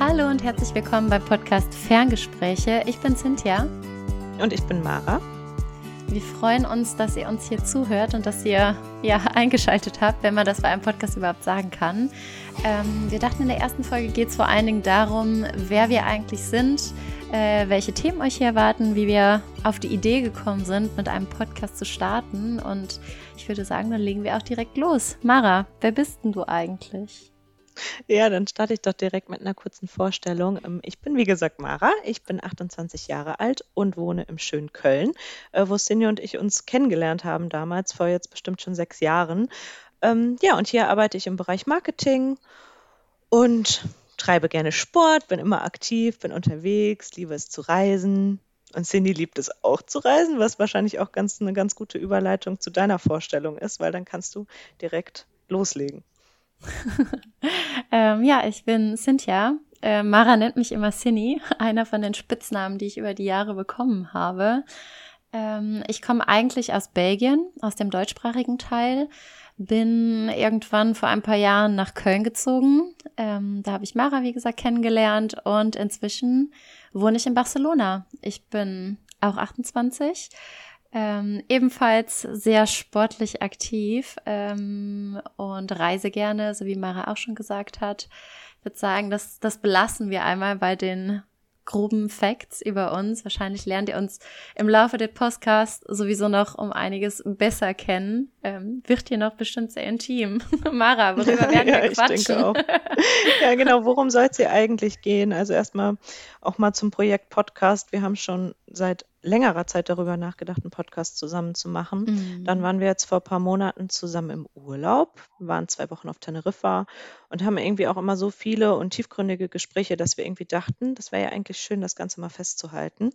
Hallo und herzlich willkommen beim Podcast Ferngespräche. Ich bin Cynthia. Und ich bin Mara. Wir freuen uns, dass ihr uns hier zuhört und dass ihr ja eingeschaltet habt, wenn man das bei einem Podcast überhaupt sagen kann. Ähm, wir dachten, in der ersten Folge geht es vor allen Dingen darum, wer wir eigentlich sind, äh, welche Themen euch hier erwarten, wie wir auf die Idee gekommen sind, mit einem Podcast zu starten. Und ich würde sagen, dann legen wir auch direkt los. Mara, wer bist denn du eigentlich? Ja, dann starte ich doch direkt mit einer kurzen Vorstellung. Ähm, ich bin, wie gesagt, Mara. Ich bin 28 Jahre alt und wohne im schönen Köln, äh, wo Sinja und ich uns kennengelernt haben damals, vor jetzt bestimmt schon sechs Jahren. Ähm, ja, und hier arbeite ich im Bereich Marketing und treibe gerne Sport, bin immer aktiv, bin unterwegs, liebe es zu reisen. Und Cindy liebt es auch zu reisen, was wahrscheinlich auch ganz, eine ganz gute Überleitung zu deiner Vorstellung ist, weil dann kannst du direkt loslegen. ähm, ja, ich bin Cynthia. Äh, Mara nennt mich immer Cindy, einer von den Spitznamen, die ich über die Jahre bekommen habe. Ähm, ich komme eigentlich aus Belgien, aus dem deutschsprachigen Teil. Bin irgendwann vor ein paar Jahren nach Köln gezogen. Ähm, da habe ich Mara, wie gesagt, kennengelernt und inzwischen wohne ich in Barcelona. Ich bin auch 28 ähm, ebenfalls sehr sportlich aktiv ähm, und reise gerne, so wie Mara auch schon gesagt hat. Ich würde sagen, das, das belassen wir einmal bei den groben Facts über uns. Wahrscheinlich lernt ihr uns im Laufe des Podcasts sowieso noch um einiges besser kennen. Ähm, wird hier noch bestimmt sehr intim. Mara, worüber werden ja, wir quatschen? Ich denke auch. Ja, genau. Worum soll es hier eigentlich gehen? Also erstmal auch mal zum Projekt Podcast. Wir haben schon seit längerer Zeit darüber nachgedacht, einen Podcast zusammen zu machen. Mhm. Dann waren wir jetzt vor ein paar Monaten zusammen im Urlaub, waren zwei Wochen auf Teneriffa und haben irgendwie auch immer so viele und tiefgründige Gespräche, dass wir irgendwie dachten, das wäre ja eigentlich schön, das Ganze mal festzuhalten.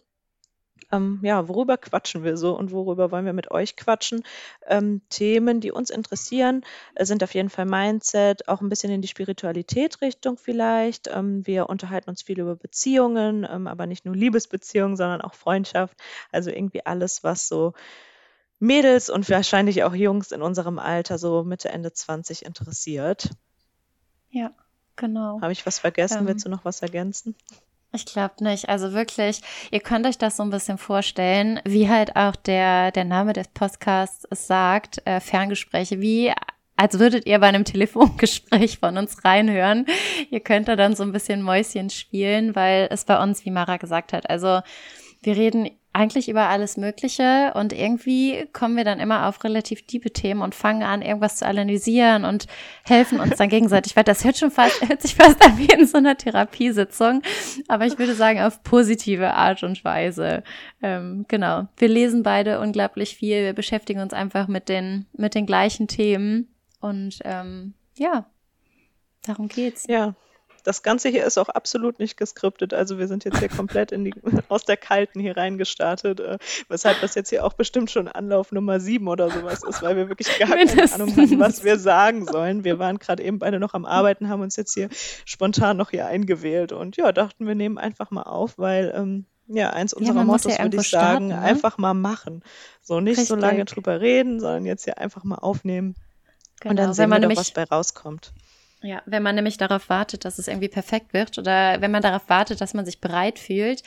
Ähm, ja, worüber quatschen wir so und worüber wollen wir mit euch quatschen? Ähm, Themen, die uns interessieren, äh, sind auf jeden Fall Mindset, auch ein bisschen in die Spiritualität-Richtung vielleicht. Ähm, wir unterhalten uns viel über Beziehungen, ähm, aber nicht nur Liebesbeziehungen, sondern auch Freundschaft. Also irgendwie alles, was so Mädels und wahrscheinlich auch Jungs in unserem Alter, so Mitte, Ende 20 interessiert. Ja, genau. Habe ich was vergessen? Ähm, Willst du noch was ergänzen? Ich glaube nicht. Also wirklich, ihr könnt euch das so ein bisschen vorstellen, wie halt auch der, der Name des Podcasts es sagt, äh, Ferngespräche, wie als würdet ihr bei einem Telefongespräch von uns reinhören. Ihr könnt da dann so ein bisschen Mäuschen spielen, weil es bei uns, wie Mara gesagt hat, also wir reden eigentlich über alles Mögliche und irgendwie kommen wir dann immer auf relativ tiefe Themen und fangen an, irgendwas zu analysieren und helfen uns dann gegenseitig weiter. Das hört schon fast, hört sich fast an wie in so einer Therapiesitzung, aber ich würde sagen auf positive Art und Weise. Ähm, genau. Wir lesen beide unglaublich viel, wir beschäftigen uns einfach mit den, mit den gleichen Themen und ähm, ja, darum geht's. Ja, das Ganze hier ist auch absolut nicht geskriptet. Also wir sind jetzt hier komplett in die, aus der Kalten hier reingestartet, äh, weshalb das jetzt hier auch bestimmt schon Anlauf Nummer sieben oder sowas ist, weil wir wirklich gar keine Ahnung hatten, was wir sagen sollen. Wir waren gerade eben beide noch am Arbeiten, haben uns jetzt hier spontan noch hier eingewählt und ja, dachten, wir nehmen einfach mal auf, weil ähm, ja, eins unserer ja, Mottos ja würde ich sagen, starten, ne? einfach mal machen. So nicht Richtig. so lange drüber reden, sondern jetzt hier einfach mal aufnehmen. Genau, und dann genau, sehen wir doch, was bei rauskommt. Ja, wenn man nämlich darauf wartet, dass es irgendwie perfekt wird oder wenn man darauf wartet, dass man sich bereit fühlt,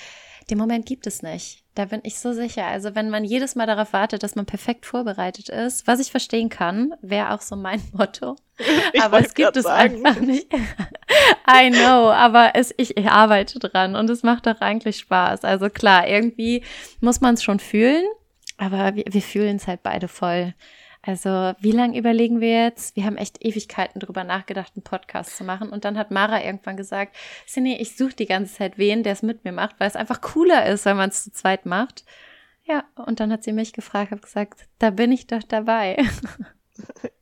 den Moment gibt es nicht. Da bin ich so sicher. Also wenn man jedes Mal darauf wartet, dass man perfekt vorbereitet ist, was ich verstehen kann, wäre auch so mein Motto. Ich aber es gibt es sagen. einfach nicht. I know, aber es, ich, ich arbeite dran und es macht doch eigentlich Spaß. Also klar, irgendwie muss man es schon fühlen, aber wir, wir fühlen es halt beide voll. Also, wie lange überlegen wir jetzt? Wir haben echt Ewigkeiten drüber nachgedacht, einen Podcast zu machen. Und dann hat Mara irgendwann gesagt, Cindy, ich suche die ganze Zeit wen, der es mit mir macht, weil es einfach cooler ist, wenn man es zu zweit macht. Ja, und dann hat sie mich gefragt, habe gesagt, da bin ich doch dabei.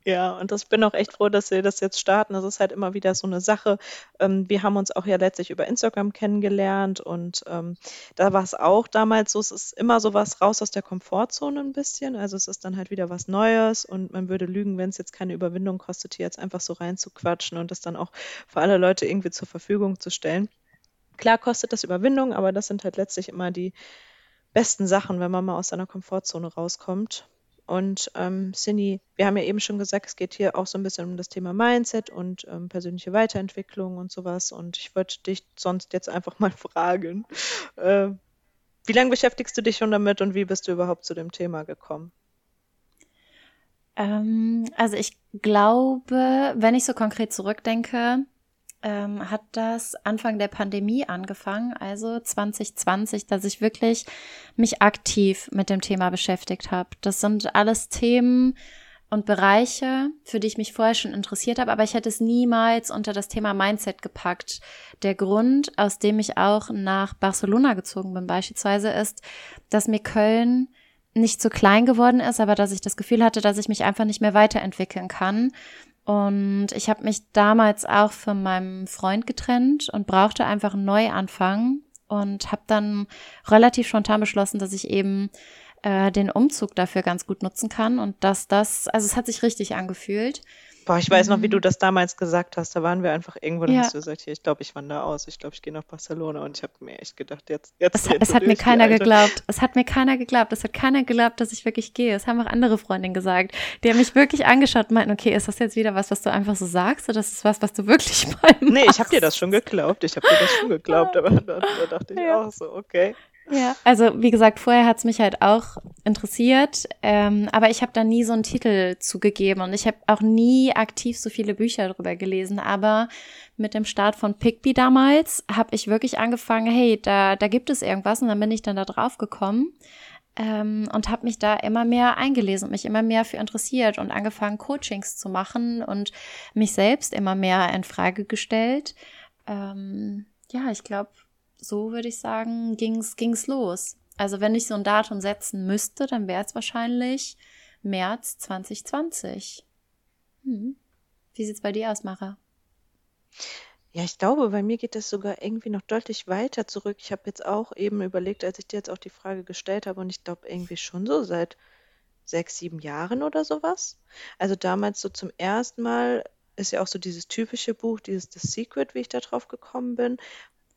Ja, und ich bin auch echt froh, dass wir das jetzt starten. Das ist halt immer wieder so eine Sache. Ähm, wir haben uns auch ja letztlich über Instagram kennengelernt und ähm, da war es auch damals so, es ist immer so was raus aus der Komfortzone ein bisschen. Also es ist dann halt wieder was Neues und man würde lügen, wenn es jetzt keine Überwindung kostet, hier jetzt einfach so reinzuquatschen und das dann auch für alle Leute irgendwie zur Verfügung zu stellen. Klar kostet das Überwindung, aber das sind halt letztlich immer die besten Sachen, wenn man mal aus seiner Komfortzone rauskommt. Und ähm, Cindy, wir haben ja eben schon gesagt, es geht hier auch so ein bisschen um das Thema Mindset und ähm, persönliche Weiterentwicklung und sowas. Und ich wollte dich sonst jetzt einfach mal fragen, äh, wie lange beschäftigst du dich schon damit und wie bist du überhaupt zu dem Thema gekommen? Ähm, also ich glaube, wenn ich so konkret zurückdenke, ähm, hat das Anfang der Pandemie angefangen, also 2020, dass ich wirklich mich aktiv mit dem Thema beschäftigt habe. Das sind alles Themen und Bereiche, für die ich mich vorher schon interessiert habe, aber ich hätte es niemals unter das Thema Mindset gepackt. Der Grund, aus dem ich auch nach Barcelona gezogen bin, beispielsweise, ist, dass mir Köln nicht zu klein geworden ist, aber dass ich das Gefühl hatte, dass ich mich einfach nicht mehr weiterentwickeln kann. Und ich habe mich damals auch von meinem Freund getrennt und brauchte einfach einen Neuanfang und habe dann relativ spontan beschlossen, dass ich eben äh, den Umzug dafür ganz gut nutzen kann und dass das, also es hat sich richtig angefühlt. Boah, ich weiß noch, wie du mhm. das damals gesagt hast. Da waren wir einfach irgendwo, da ja. hast du gesagt, hier, ich glaube, ich wandere aus. Ich glaube, ich gehe nach Barcelona. Und ich habe mir echt gedacht, jetzt, jetzt. Es, es hat mir keiner geglaubt. Es hat mir keiner geglaubt. Es hat keiner geglaubt, dass ich wirklich gehe. Es haben auch andere Freundinnen gesagt. Die haben mich wirklich angeschaut und meinten, okay, ist das jetzt wieder was, was du einfach so sagst? Oder ist das was, was du wirklich meinst? Nee, ich habe dir das schon geglaubt. Ich habe dir das schon geglaubt. Aber da, da dachte ich ja. auch so, okay. Ja, also wie gesagt, vorher hat's mich halt auch interessiert, ähm, aber ich habe da nie so einen Titel zugegeben und ich habe auch nie aktiv so viele Bücher darüber gelesen. Aber mit dem Start von Pigby damals habe ich wirklich angefangen, hey, da, da gibt es irgendwas und dann bin ich dann da drauf gekommen ähm, und habe mich da immer mehr eingelesen und mich immer mehr für interessiert und angefangen, Coachings zu machen und mich selbst immer mehr in Frage gestellt. Ähm, ja, ich glaube, so würde ich sagen, ging's ging's los. Also wenn ich so ein Datum setzen müsste, dann wäre es wahrscheinlich März 2020. Hm. Wie sieht's bei dir aus, Mara? Ja, ich glaube, bei mir geht das sogar irgendwie noch deutlich weiter zurück. Ich habe jetzt auch eben überlegt, als ich dir jetzt auch die Frage gestellt habe, und ich glaube irgendwie schon so seit sechs, sieben Jahren oder sowas. Also damals so zum ersten Mal ist ja auch so dieses typische Buch, dieses The Secret, wie ich da drauf gekommen bin,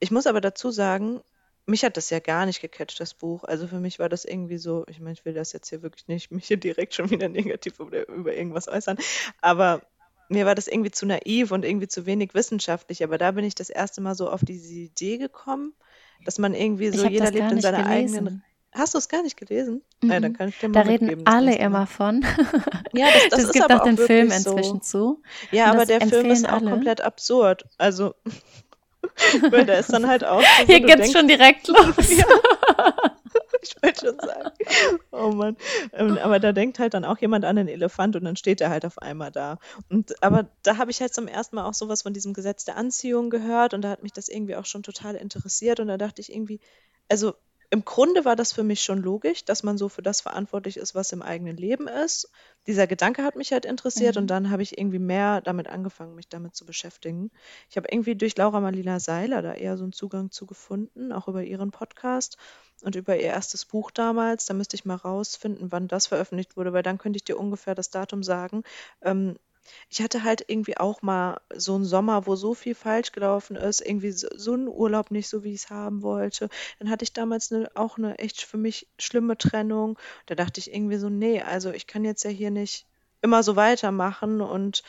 ich muss aber dazu sagen, mich hat das ja gar nicht gecatcht, das Buch. Also für mich war das irgendwie so, ich meine, ich will das jetzt hier wirklich nicht, mich hier direkt schon wieder negativ über, über irgendwas äußern, aber mir war das irgendwie zu naiv und irgendwie zu wenig wissenschaftlich. Aber da bin ich das erste Mal so auf diese Idee gekommen, dass man irgendwie so, jeder lebt in seiner gelesen. eigenen. Hast du es gar nicht gelesen? Mhm. Ja, dann kann ich dir mal Da reden alle immer von. Ja, das, das, das gibt auch den Film inzwischen so. zu. Ja, aber der Film ist auch alle. komplett absurd. Also Weil der ist dann halt auch. So, Hier geht's denkst, schon direkt los. ja. Ich wollte schon sagen. Oh Mann. Aber da denkt halt dann auch jemand an den Elefant und dann steht er halt auf einmal da. Und aber da habe ich halt zum ersten Mal auch sowas von diesem Gesetz der Anziehung gehört und da hat mich das irgendwie auch schon total interessiert und da dachte ich irgendwie, also im Grunde war das für mich schon logisch, dass man so für das verantwortlich ist, was im eigenen Leben ist. Dieser Gedanke hat mich halt interessiert mhm. und dann habe ich irgendwie mehr damit angefangen, mich damit zu beschäftigen. Ich habe irgendwie durch Laura Marlina Seiler da eher so einen Zugang zu gefunden, auch über ihren Podcast und über ihr erstes Buch damals. Da müsste ich mal rausfinden, wann das veröffentlicht wurde, weil dann könnte ich dir ungefähr das Datum sagen. Ähm, ich hatte halt irgendwie auch mal so einen Sommer, wo so viel falsch gelaufen ist, irgendwie so, so 'n Urlaub nicht so, wie ich es haben wollte. Dann hatte ich damals 'ne auch eine echt für mich schlimme Trennung. Da dachte ich irgendwie so: nee, also ich kann jetzt ja hier nicht immer so weitermachen.“ Und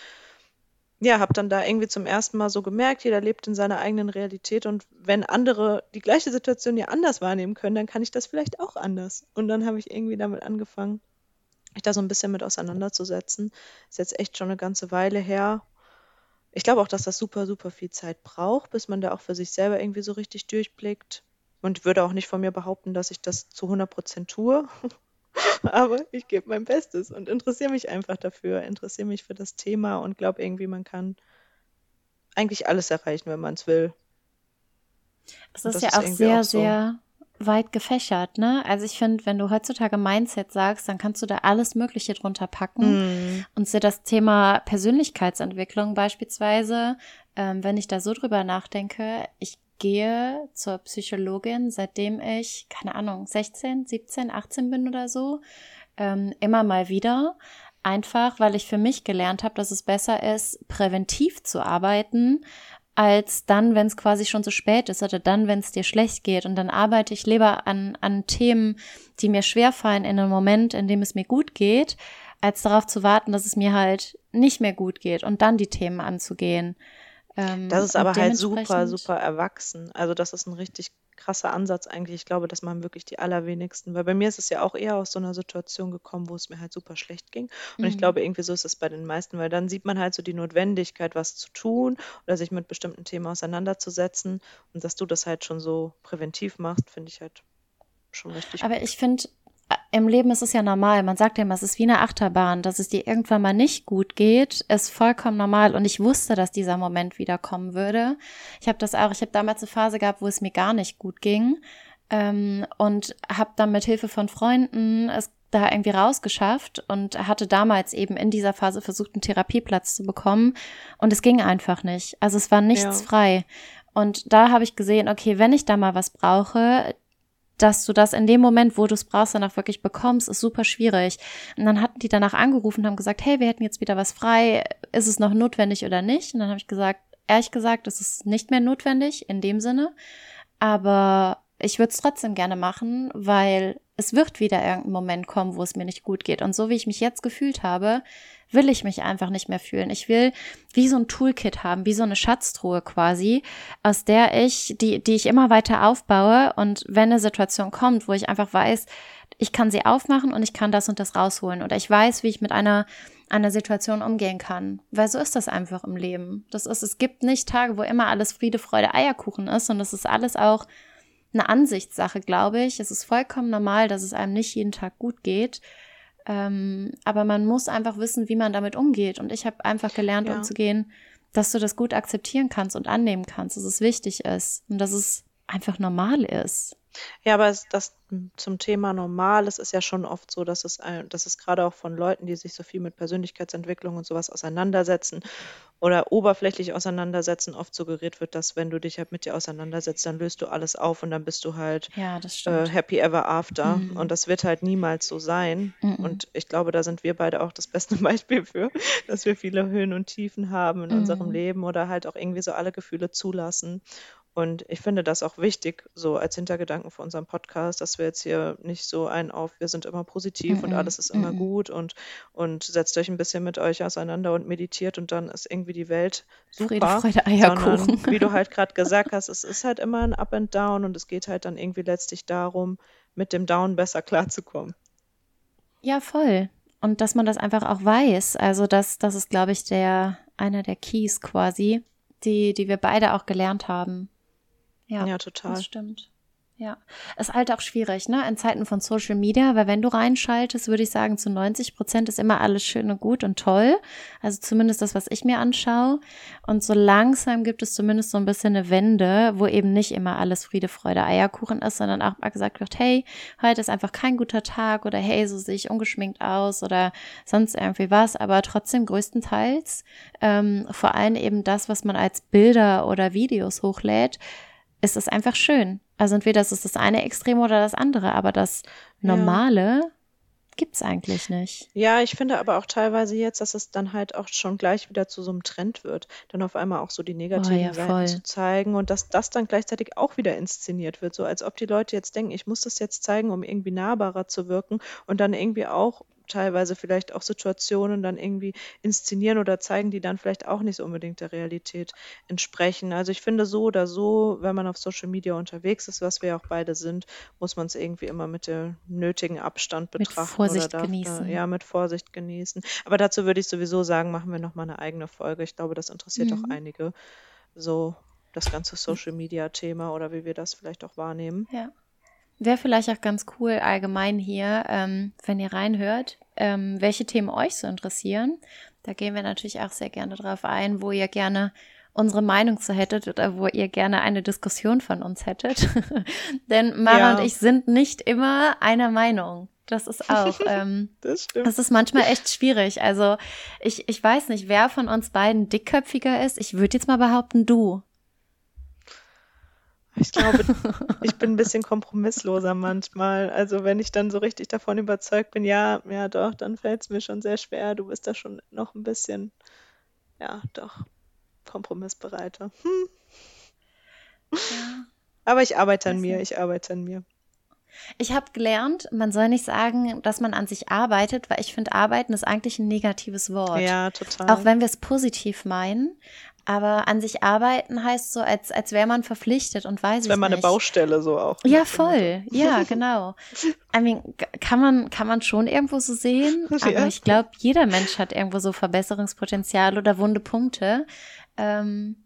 ja, habe dann da irgendwie zum ersten Mal so gemerkt, jeder lebt in seiner eigenen Realität und wenn andere die gleiche Situation ja anders wahrnehmen können, dann kann ich das vielleicht auch anders. Und dann habe ich irgendwie damit angefangen mich da so ein bisschen mit auseinanderzusetzen. Ist jetzt echt schon eine ganze Weile her. Ich glaube auch, dass das super, super viel Zeit braucht, bis man da auch für sich selber irgendwie so richtig durchblickt. Und würde auch nicht von mir behaupten, dass ich das zu 100 Prozent tue. Aber ich gebe mein Bestes und interessiere mich einfach dafür, interessiere mich für das Thema und glaube irgendwie, man kann eigentlich alles erreichen, wenn man es will. Es ist ja ist auch sehr, auch so. sehr weit gefächert, ne? Also ich finde, wenn du heutzutage Mindset sagst, dann kannst du da alles Mögliche drunter packen. Mm. Und so das Thema Persönlichkeitsentwicklung beispielsweise, ähm, wenn ich da so drüber nachdenke, ich gehe zur Psychologin, seitdem ich, keine Ahnung, 16, 17, 18 bin oder so, ähm, immer mal wieder. Einfach, weil ich für mich gelernt habe, dass es besser ist, präventiv zu arbeiten, als dann, wenn es quasi schon zu spät ist oder dann, wenn es dir schlecht geht. Und dann arbeite ich lieber an, an Themen, die mir schwerfallen in einem Moment, in dem es mir gut geht, als darauf zu warten, dass es mir halt nicht mehr gut geht und dann die Themen anzugehen. Ähm, das ist aber halt super, super erwachsen. Also das ist ein richtig krasser Ansatz eigentlich. Ich glaube, das machen wirklich die allerwenigsten, weil bei mir ist es ja auch eher aus so einer Situation gekommen, wo es mir halt super schlecht ging. Und mhm. ich glaube, irgendwie so ist es bei den meisten, weil dann sieht man halt so die Notwendigkeit, was zu tun oder sich mit bestimmten Themen auseinanderzusetzen. Und dass du das halt schon so präventiv machst, finde ich halt schon richtig. Aber ich finde, im Leben ist es ja normal. Man sagt ja immer, es ist wie eine Achterbahn, dass es dir irgendwann mal nicht gut geht, ist vollkommen normal. Und ich wusste, dass dieser Moment wieder kommen würde. Ich habe das auch, ich habe damals eine Phase gehabt, wo es mir gar nicht gut ging. Ähm, und habe dann mit Hilfe von Freunden es da irgendwie rausgeschafft und hatte damals eben in dieser Phase versucht, einen Therapieplatz zu bekommen. Und es ging einfach nicht. Also es war nichts ja. frei. Und da habe ich gesehen, okay, wenn ich da mal was brauche, dass du das in dem Moment, wo du es brauchst, dann auch wirklich bekommst, ist super schwierig. Und dann hatten die danach angerufen und haben gesagt, hey, wir hätten jetzt wieder was frei, ist es noch notwendig oder nicht? Und dann habe ich gesagt, ehrlich gesagt, es ist nicht mehr notwendig in dem Sinne, aber ich würde es trotzdem gerne machen, weil es wird wieder irgendein Moment kommen, wo es mir nicht gut geht. Und so wie ich mich jetzt gefühlt habe, will ich mich einfach nicht mehr fühlen. Ich will wie so ein Toolkit haben, wie so eine Schatztruhe quasi, aus der ich, die, die ich immer weiter aufbaue. Und wenn eine Situation kommt, wo ich einfach weiß, ich kann sie aufmachen und ich kann das und das rausholen. Oder ich weiß, wie ich mit einer, einer Situation umgehen kann. Weil so ist das einfach im Leben. Das ist, es gibt nicht Tage, wo immer alles Friede, Freude, Eierkuchen ist. Und das ist alles auch eine Ansichtssache, glaube ich. Es ist vollkommen normal, dass es einem nicht jeden Tag gut geht. Ähm, aber man muss einfach wissen, wie man damit umgeht. Und ich habe einfach gelernt, ja. umzugehen, dass du das gut akzeptieren kannst und annehmen kannst, dass es wichtig ist und dass es einfach normal ist. Ja, aber es, das zum Thema normal, es ist ja schon oft so, dass es, dass es gerade auch von Leuten, die sich so viel mit Persönlichkeitsentwicklung und sowas auseinandersetzen oder oberflächlich auseinandersetzen, oft suggeriert wird, dass wenn du dich halt mit dir auseinandersetzt, dann löst du alles auf und dann bist du halt ja, äh, happy ever after. Mhm. Und das wird halt niemals so sein. Mhm. Und ich glaube, da sind wir beide auch das beste Beispiel für, dass wir viele Höhen und Tiefen haben in mhm. unserem Leben oder halt auch irgendwie so alle Gefühle zulassen. Und ich finde das auch wichtig, so als Hintergedanken für unseren Podcast, dass wir jetzt hier nicht so einen auf, wir sind immer positiv mm -mm, und alles ist immer mm gut und, und setzt euch ein bisschen mit euch auseinander und meditiert und dann ist irgendwie die Welt super. Friede, Freude, Eierkuchen. Sondern, wie du halt gerade gesagt hast, es ist halt immer ein Up and Down und es geht halt dann irgendwie letztlich darum, mit dem Down besser klarzukommen. Ja, voll. Und dass man das einfach auch weiß. Also das, das ist, glaube ich, der, einer der Keys quasi, die, die wir beide auch gelernt haben. Ja, ja total. Das stimmt. Ja, ist halt auch schwierig, ne, in Zeiten von Social Media, weil wenn du reinschaltest, würde ich sagen, zu 90 Prozent ist immer alles schön und gut und toll. Also zumindest das, was ich mir anschaue. Und so langsam gibt es zumindest so ein bisschen eine Wende, wo eben nicht immer alles Friede, Freude, Eierkuchen ist, sondern auch mal gesagt wird, hey, heute ist einfach kein guter Tag oder hey, so sehe ich ungeschminkt aus oder sonst irgendwie was. Aber trotzdem größtenteils, ähm, vor allem eben das, was man als Bilder oder Videos hochlädt, ist es einfach schön. Also entweder ist es das eine Extrem oder das andere, aber das Normale ja. gibt es eigentlich nicht. Ja, ich finde aber auch teilweise jetzt, dass es dann halt auch schon gleich wieder zu so einem Trend wird, dann auf einmal auch so die negativen oh, ja, Seiten voll. zu zeigen und dass das dann gleichzeitig auch wieder inszeniert wird, so als ob die Leute jetzt denken, ich muss das jetzt zeigen, um irgendwie nahbarer zu wirken und dann irgendwie auch teilweise vielleicht auch Situationen dann irgendwie inszenieren oder zeigen, die dann vielleicht auch nicht so unbedingt der Realität entsprechen. Also ich finde so oder so, wenn man auf Social Media unterwegs ist, was wir auch beide sind, muss man es irgendwie immer mit dem nötigen Abstand betrachten. Mit Vorsicht genießen. Da, ja, mit Vorsicht genießen. Aber dazu würde ich sowieso sagen, machen wir nochmal eine eigene Folge. Ich glaube, das interessiert mhm. auch einige. So das ganze Social Media Thema oder wie wir das vielleicht auch wahrnehmen. Ja. Wäre vielleicht auch ganz cool allgemein hier, ähm, wenn ihr reinhört, ähm, welche Themen euch so interessieren. Da gehen wir natürlich auch sehr gerne drauf ein, wo ihr gerne unsere Meinung zu hättet oder wo ihr gerne eine Diskussion von uns hättet. Denn Mara ja. und ich sind nicht immer einer Meinung. Das ist auch. Ähm, das stimmt. Das ist manchmal echt schwierig. Also ich, ich weiß nicht, wer von uns beiden dickköpfiger ist. Ich würde jetzt mal behaupten, du. Ich glaube, ich bin ein bisschen kompromissloser manchmal. Also wenn ich dann so richtig davon überzeugt bin, ja, ja doch, dann fällt es mir schon sehr schwer. Du bist da schon noch ein bisschen, ja, doch, kompromissbereiter. Hm. Ja. Aber ich arbeite an mir, ich arbeite an mir. Ich habe gelernt, man soll nicht sagen, dass man an sich arbeitet, weil ich finde, arbeiten ist eigentlich ein negatives Wort. Ja, total. Auch wenn wir es positiv meinen. Aber an sich arbeiten heißt so, als, als wäre man verpflichtet und weiß ich Wenn man nicht. eine Baustelle so auch. Ja, voll. Ja, genau. I mean, kann man, kann man schon irgendwo so sehen. Aber ja. ich glaube, jeder Mensch hat irgendwo so Verbesserungspotenzial oder wunde Punkte. Ähm,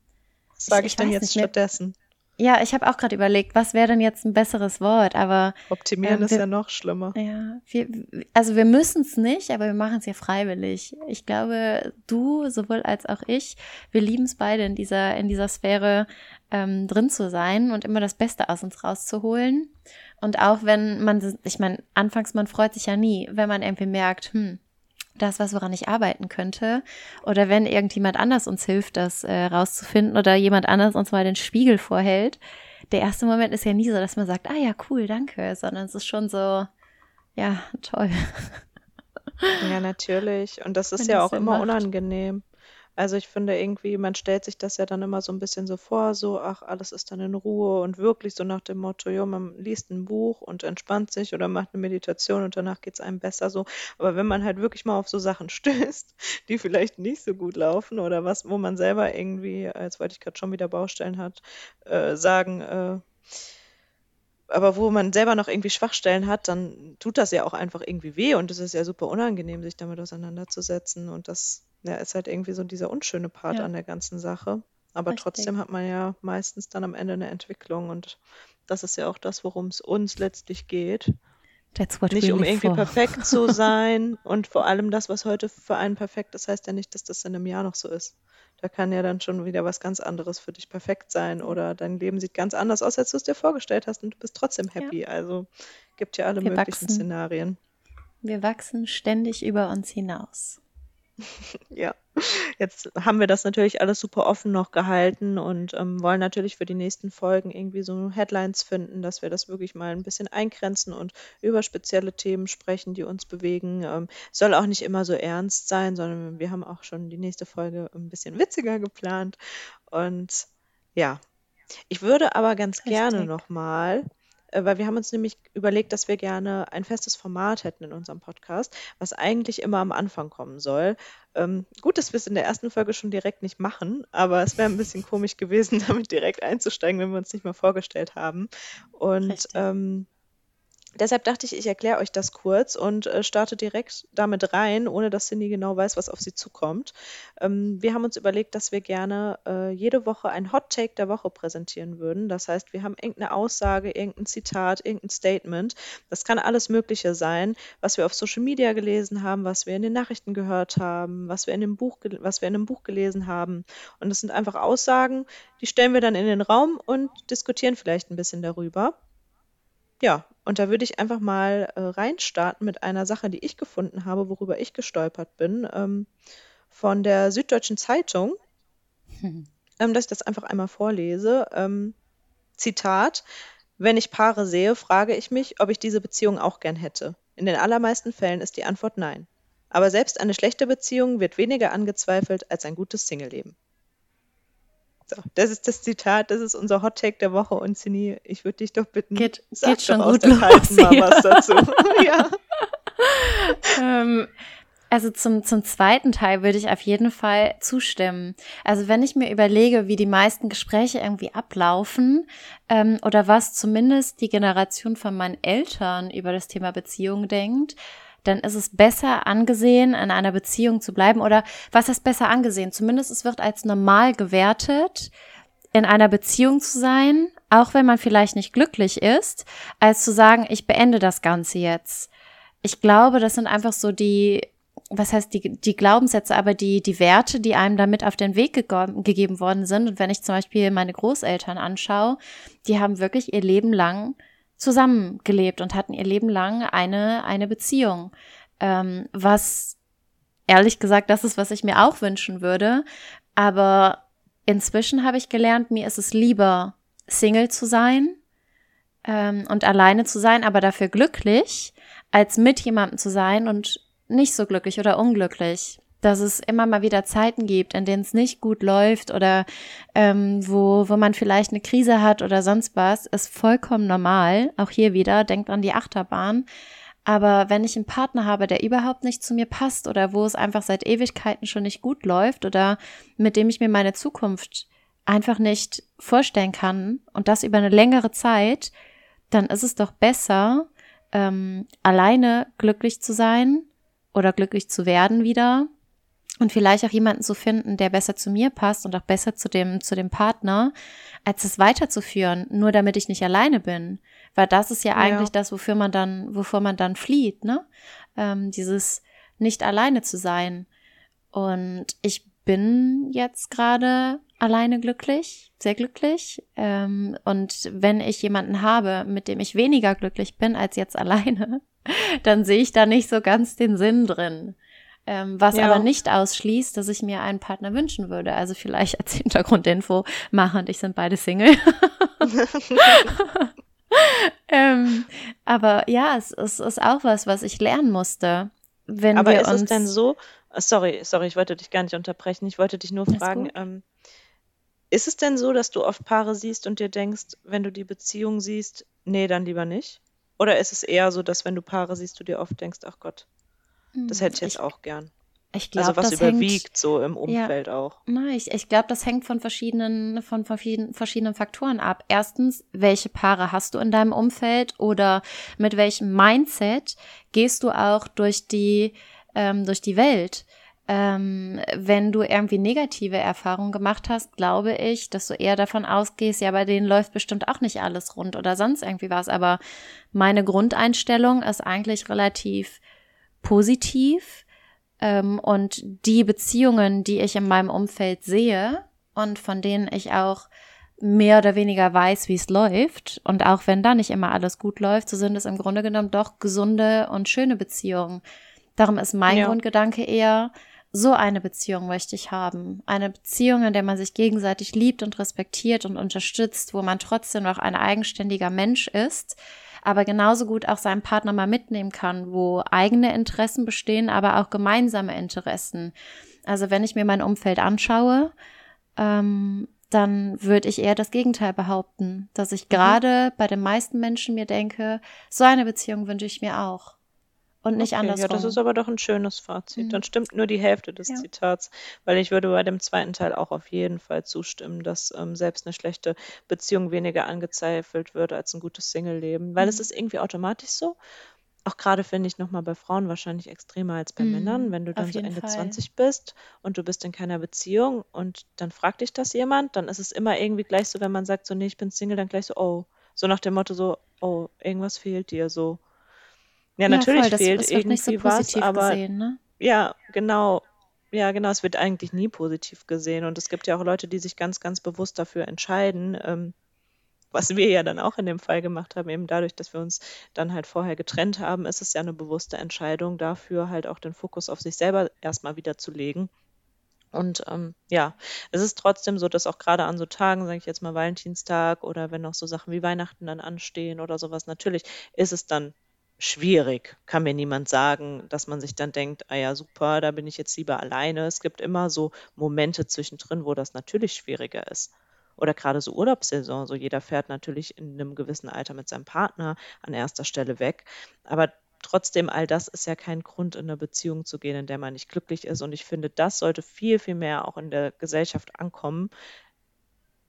sage ich, ich denn jetzt nicht, stattdessen? Ja, ich habe auch gerade überlegt, was wäre denn jetzt ein besseres Wort, aber. Optimieren äh, ist ja noch schlimmer. Ja, wir, also wir müssen es nicht, aber wir machen es ja freiwillig. Ich glaube, du sowohl als auch ich, wir lieben es beide in dieser, in dieser Sphäre ähm, drin zu sein und immer das Beste aus uns rauszuholen. Und auch wenn man, ich meine, anfangs man freut sich ja nie, wenn man irgendwie merkt, hm, das was, woran ich arbeiten könnte. Oder wenn irgendjemand anders uns hilft, das äh, rauszufinden oder jemand anders uns mal den Spiegel vorhält. Der erste Moment ist ja nie so, dass man sagt, ah ja, cool, danke, sondern es ist schon so, ja, toll. Ja, natürlich. Und das ist Wenn ja auch immer macht. unangenehm. Also ich finde irgendwie, man stellt sich das ja dann immer so ein bisschen so vor, so, ach, alles ist dann in Ruhe und wirklich so nach dem Motto, ja, man liest ein Buch und entspannt sich oder macht eine Meditation und danach geht es einem besser so. Aber wenn man halt wirklich mal auf so Sachen stößt, die vielleicht nicht so gut laufen oder was, wo man selber irgendwie, jetzt wollte ich gerade schon wieder Baustellen hat, äh, sagen, äh, aber wo man selber noch irgendwie Schwachstellen hat, dann tut das ja auch einfach irgendwie weh und es ist ja super unangenehm, sich damit auseinanderzusetzen und das ja, ist halt irgendwie so dieser unschöne Part ja. an der ganzen Sache. Aber Richtig. trotzdem hat man ja meistens dann am Ende eine Entwicklung und das ist ja auch das, worum es uns letztlich geht. nicht um irgendwie for. perfekt zu sein und vor allem das, was heute für einen perfekt ist, heißt ja nicht, dass das in einem Jahr noch so ist. Da kann ja dann schon wieder was ganz anderes für dich perfekt sein oder dein Leben sieht ganz anders aus, als du es dir vorgestellt hast und du bist trotzdem happy. Ja. Also gibt ja alle Wir möglichen wachsen. Szenarien. Wir wachsen ständig über uns hinaus. Ja, jetzt haben wir das natürlich alles super offen noch gehalten und ähm, wollen natürlich für die nächsten Folgen irgendwie so Headlines finden, dass wir das wirklich mal ein bisschen eingrenzen und über spezielle Themen sprechen, die uns bewegen. Ähm, soll auch nicht immer so ernst sein, sondern wir haben auch schon die nächste Folge ein bisschen witziger geplant. Und ja, ich würde aber ganz Richtig. gerne nochmal weil wir haben uns nämlich überlegt, dass wir gerne ein festes Format hätten in unserem Podcast, was eigentlich immer am Anfang kommen soll. Ähm, gut, dass wir es in der ersten Folge schon direkt nicht machen, aber es wäre ein bisschen komisch gewesen, damit direkt einzusteigen, wenn wir uns nicht mal vorgestellt haben. Und ähm, Deshalb dachte ich, ich erkläre euch das kurz und äh, starte direkt damit rein, ohne dass Cindy genau weiß, was auf sie zukommt. Ähm, wir haben uns überlegt, dass wir gerne äh, jede Woche ein Hot Take der Woche präsentieren würden. Das heißt, wir haben irgendeine Aussage, irgendein Zitat, irgendein Statement. Das kann alles Mögliche sein, was wir auf Social Media gelesen haben, was wir in den Nachrichten gehört haben, was wir in dem Buch, was wir in einem Buch gelesen haben. Und das sind einfach Aussagen, die stellen wir dann in den Raum und diskutieren vielleicht ein bisschen darüber. Ja, und da würde ich einfach mal äh, reinstarten mit einer Sache, die ich gefunden habe, worüber ich gestolpert bin, ähm, von der Süddeutschen Zeitung, hm. ähm, dass ich das einfach einmal vorlese. Ähm, Zitat: Wenn ich Paare sehe, frage ich mich, ob ich diese Beziehung auch gern hätte. In den allermeisten Fällen ist die Antwort nein. Aber selbst eine schlechte Beziehung wird weniger angezweifelt als ein gutes Singleleben. So, das ist das Zitat, das ist unser Hot Take der Woche. Und Cini, ich würde dich doch bitten, geht, sag geht schon gut los, mal ja. was dazu. ja. ähm, also zum, zum zweiten Teil würde ich auf jeden Fall zustimmen. Also wenn ich mir überlege, wie die meisten Gespräche irgendwie ablaufen ähm, oder was zumindest die Generation von meinen Eltern über das Thema Beziehung denkt, dann ist es besser angesehen, in einer Beziehung zu bleiben. Oder was ist besser angesehen? Zumindest es wird als normal gewertet, in einer Beziehung zu sein, auch wenn man vielleicht nicht glücklich ist, als zu sagen, ich beende das Ganze jetzt. Ich glaube, das sind einfach so die, was heißt die, die Glaubenssätze, aber die, die Werte, die einem damit auf den Weg ge gegeben worden sind. Und wenn ich zum Beispiel meine Großeltern anschaue, die haben wirklich ihr Leben lang zusammengelebt und hatten ihr Leben lang eine, eine Beziehung. Ähm, was ehrlich gesagt, das ist, was ich mir auch wünschen würde. Aber inzwischen habe ich gelernt, mir ist es lieber, Single zu sein ähm, und alleine zu sein, aber dafür glücklich, als mit jemandem zu sein und nicht so glücklich oder unglücklich. Dass es immer mal wieder Zeiten gibt, in denen es nicht gut läuft oder ähm, wo, wo man vielleicht eine Krise hat oder sonst was, ist vollkommen normal. Auch hier wieder, denkt an die Achterbahn. Aber wenn ich einen Partner habe, der überhaupt nicht zu mir passt oder wo es einfach seit Ewigkeiten schon nicht gut läuft oder mit dem ich mir meine Zukunft einfach nicht vorstellen kann und das über eine längere Zeit, dann ist es doch besser, ähm, alleine glücklich zu sein oder glücklich zu werden wieder und vielleicht auch jemanden zu finden, der besser zu mir passt und auch besser zu dem, zu dem Partner, als es weiterzuführen, nur damit ich nicht alleine bin. Weil das ist ja eigentlich ja. das, wofür man dann, wovor man dann flieht, ne? Ähm, dieses nicht alleine zu sein. Und ich bin jetzt gerade alleine glücklich, sehr glücklich. Ähm, und wenn ich jemanden habe, mit dem ich weniger glücklich bin als jetzt alleine, dann sehe ich da nicht so ganz den Sinn drin. Ähm, was ja. aber nicht ausschließt, dass ich mir einen Partner wünschen würde. Also vielleicht als Hintergrundinfo, Macha und ich sind beide Single. ähm, aber ja, es, es, ist auch was, was ich lernen musste. Wenn aber wir ist uns es denn so, sorry, sorry, ich wollte dich gar nicht unterbrechen, ich wollte dich nur fragen, ähm, ist es denn so, dass du oft Paare siehst und dir denkst, wenn du die Beziehung siehst, nee, dann lieber nicht? Oder ist es eher so, dass wenn du Paare siehst, du dir oft denkst, ach Gott, das hätte ich jetzt ich, auch gern. Ich glaube, also was das überwiegt hängt, so im Umfeld ja, auch. Nein, ich, ich glaube, das hängt von verschiedenen, von verschiedenen Faktoren ab. Erstens, welche Paare hast du in deinem Umfeld oder mit welchem Mindset gehst du auch durch die, ähm, durch die Welt? Ähm, wenn du irgendwie negative Erfahrungen gemacht hast, glaube ich, dass du eher davon ausgehst, ja, bei denen läuft bestimmt auch nicht alles rund oder sonst irgendwie was. Aber meine Grundeinstellung ist eigentlich relativ positiv ähm, und die Beziehungen, die ich in meinem Umfeld sehe und von denen ich auch mehr oder weniger weiß, wie es läuft. Und auch wenn da nicht immer alles gut läuft, so sind es im Grunde genommen doch gesunde und schöne Beziehungen. Darum ist mein ja. Grundgedanke eher, so eine Beziehung möchte ich haben. Eine Beziehung, in der man sich gegenseitig liebt und respektiert und unterstützt, wo man trotzdem noch ein eigenständiger Mensch ist, aber genauso gut auch seinen Partner mal mitnehmen kann, wo eigene Interessen bestehen, aber auch gemeinsame Interessen. Also wenn ich mir mein Umfeld anschaue, ähm, dann würde ich eher das Gegenteil behaupten, dass ich mhm. gerade mhm. bei den meisten Menschen mir denke, so eine Beziehung wünsche ich mir auch und nicht okay, andersrum. Ja, das ist aber doch ein schönes Fazit. Mhm. Dann stimmt nur die Hälfte des ja. Zitats, weil ich würde bei dem zweiten Teil auch auf jeden Fall zustimmen, dass ähm, selbst eine schlechte Beziehung weniger angezweifelt wird als ein gutes Single-Leben, weil mhm. es ist irgendwie automatisch so. Auch gerade finde ich nochmal bei Frauen wahrscheinlich extremer als bei mhm. Männern, wenn du dann so Ende Fall. 20 bist und du bist in keiner Beziehung und dann fragt dich das jemand, dann ist es immer irgendwie gleich so, wenn man sagt so, nee, ich bin Single, dann gleich so, oh, so nach dem Motto so, oh, irgendwas fehlt dir so. Ja, natürlich voll, das, fehlt das irgendwie nicht so was, aber gesehen, ne? ja, genau. Ja, genau, es wird eigentlich nie positiv gesehen. Und es gibt ja auch Leute, die sich ganz, ganz bewusst dafür entscheiden, ähm, was wir ja dann auch in dem Fall gemacht haben, eben dadurch, dass wir uns dann halt vorher getrennt haben, ist es ja eine bewusste Entscheidung dafür, halt auch den Fokus auf sich selber erstmal wieder zu legen. Und ähm, ja, es ist trotzdem so, dass auch gerade an so Tagen, sage ich jetzt mal Valentinstag oder wenn noch so Sachen wie Weihnachten dann anstehen oder sowas, natürlich ist es dann schwierig. Kann mir niemand sagen, dass man sich dann denkt, ah ja, super, da bin ich jetzt lieber alleine. Es gibt immer so Momente zwischendrin, wo das natürlich schwieriger ist. Oder gerade so Urlaubssaison, so jeder fährt natürlich in einem gewissen Alter mit seinem Partner an erster Stelle weg. Aber trotzdem, all das ist ja kein Grund, in eine Beziehung zu gehen, in der man nicht glücklich ist. Und ich finde, das sollte viel, viel mehr auch in der Gesellschaft ankommen,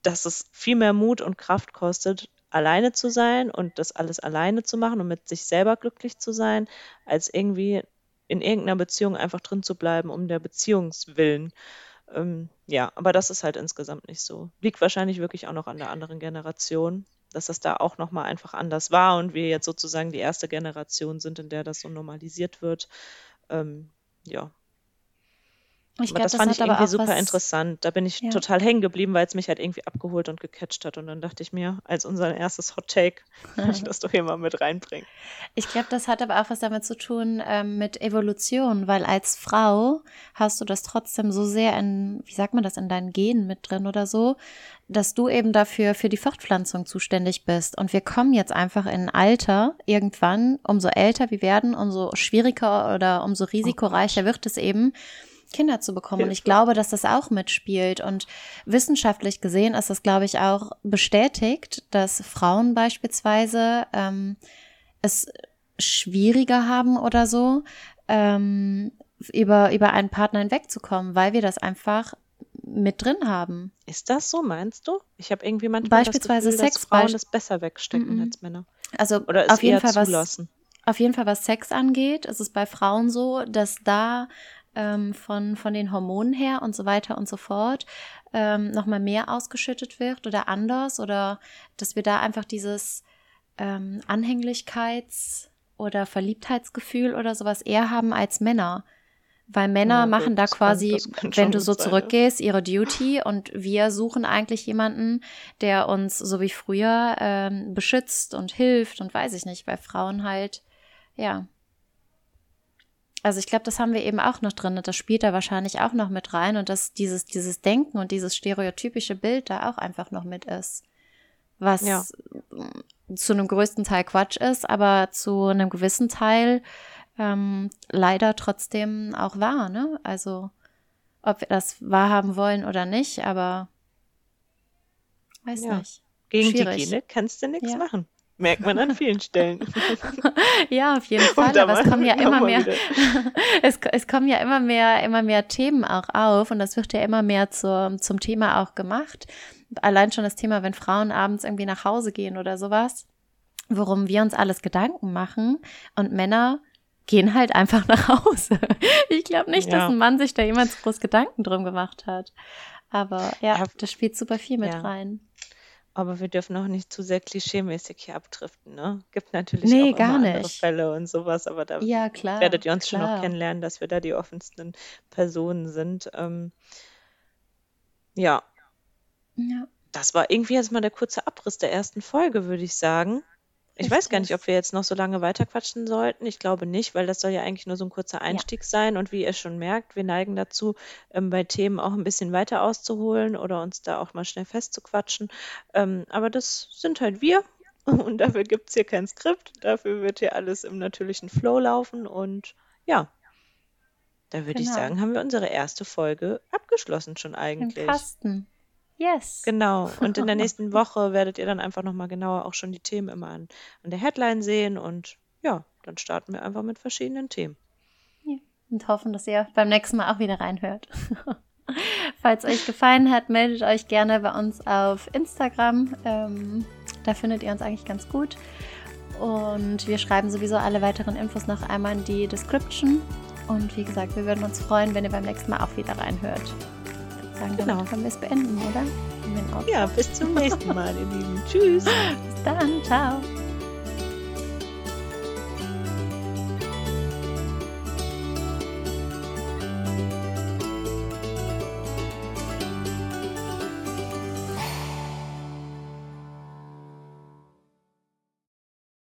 dass es viel mehr Mut und Kraft kostet, alleine zu sein und das alles alleine zu machen und mit sich selber glücklich zu sein, als irgendwie in irgendeiner Beziehung einfach drin zu bleiben, um der Beziehungswillen. Ähm, ja, aber das ist halt insgesamt nicht so. Liegt wahrscheinlich wirklich auch noch an der anderen Generation, dass das da auch nochmal einfach anders war und wir jetzt sozusagen die erste Generation sind, in der das so normalisiert wird. Ähm, ja, ich glaub, das, das fand ich irgendwie super was, interessant. Da bin ich ja. total hängen geblieben, weil es mich halt irgendwie abgeholt und gecatcht hat. Und dann dachte ich mir, als unser erstes Hot Take, kann ich das doch hier mal mit reinbringen. Ich glaube, das hat aber auch was damit zu tun ähm, mit Evolution, weil als Frau hast du das trotzdem so sehr in, wie sagt man das, in deinen Genen mit drin oder so, dass du eben dafür für die Fortpflanzung zuständig bist. Und wir kommen jetzt einfach in ein Alter irgendwann, umso älter wir werden, umso schwieriger oder umso oh risikoreicher wird es eben Kinder zu bekommen. Und ich glaube, dass das auch mitspielt. Und wissenschaftlich gesehen ist das, glaube ich, auch bestätigt, dass Frauen beispielsweise ähm, es schwieriger haben oder so, ähm, über, über einen Partner hinwegzukommen, weil wir das einfach mit drin haben. Ist das so, meinst du? Ich habe irgendwie manchmal Beispielsweise das Gefühl, Sex dass Frauen es besser wegstecken mm -mm. als Männer. Also auf jeden Fall zulassen. was auf jeden Fall was Sex angeht, ist es bei Frauen so, dass da ähm, von von den Hormonen her und so weiter und so fort ähm, noch mal mehr ausgeschüttet wird oder anders oder dass wir da einfach dieses ähm, Anhänglichkeits oder Verliebtheitsgefühl oder sowas eher haben als Männer. Weil Männer ja, machen da quasi, kann, wenn du so sein, zurückgehst, ihre Duty und wir suchen eigentlich jemanden, der uns so wie früher ähm, beschützt und hilft und weiß ich nicht, bei Frauen halt, ja. Also ich glaube, das haben wir eben auch noch drin und das spielt da wahrscheinlich auch noch mit rein und dass dieses, dieses Denken und dieses stereotypische Bild da auch einfach noch mit ist. Was ja. zu einem größten Teil Quatsch ist, aber zu einem gewissen Teil ähm, leider trotzdem auch wahr, ne? Also ob wir das wahrhaben wollen oder nicht, aber weiß ja. nicht. Gegen Schwierig. die Gene kannst du nichts ja. machen. Merkt man an vielen Stellen. ja, auf jeden Fall. Aber es kommen ja immer mehr, es, es kommen ja immer mehr, immer mehr Themen auch auf und das wird ja immer mehr zur, zum Thema auch gemacht. Allein schon das Thema, wenn Frauen abends irgendwie nach Hause gehen oder sowas, worum wir uns alles Gedanken machen und Männer gehen halt einfach nach Hause. Ich glaube nicht, ja. dass ein Mann sich da jemals groß Gedanken drum gemacht hat. Aber ja, ja. das spielt super viel mit ja. rein. Aber wir dürfen auch nicht zu sehr klischeemäßig hier abdriften, ne? Gibt natürlich nee, auch gar andere nicht. Fälle und sowas, aber da ja, klar, werdet ihr uns klar. schon noch kennenlernen, dass wir da die offensten Personen sind. Ähm, ja. ja. Das war irgendwie jetzt mal der kurze Abriss der ersten Folge, würde ich sagen. Ich weiß gar nicht, ob wir jetzt noch so lange weiterquatschen sollten. Ich glaube nicht, weil das soll ja eigentlich nur so ein kurzer Einstieg ja. sein. Und wie ihr schon merkt, wir neigen dazu, ähm, bei Themen auch ein bisschen weiter auszuholen oder uns da auch mal schnell festzuquatschen. Ähm, aber das sind halt wir. Und dafür gibt es hier kein Skript. Dafür wird hier alles im natürlichen Flow laufen. Und ja, da würde genau. ich sagen, haben wir unsere erste Folge abgeschlossen schon eigentlich. Im Kasten. Yes. Genau. Und in der nächsten Woche werdet ihr dann einfach nochmal genauer auch schon die Themen immer an, an der Headline sehen. Und ja, dann starten wir einfach mit verschiedenen Themen. Ja. Und hoffen, dass ihr beim nächsten Mal auch wieder reinhört. Falls euch gefallen hat, meldet euch gerne bei uns auf Instagram. Ähm, da findet ihr uns eigentlich ganz gut. Und wir schreiben sowieso alle weiteren Infos noch einmal in die Description. Und wie gesagt, wir würden uns freuen, wenn ihr beim nächsten Mal auch wieder reinhört sagen, genau. damit können wir es beenden, oder? Ja, bis zum nächsten Mal, ihr Lieben. Tschüss. Bis dann. Ciao.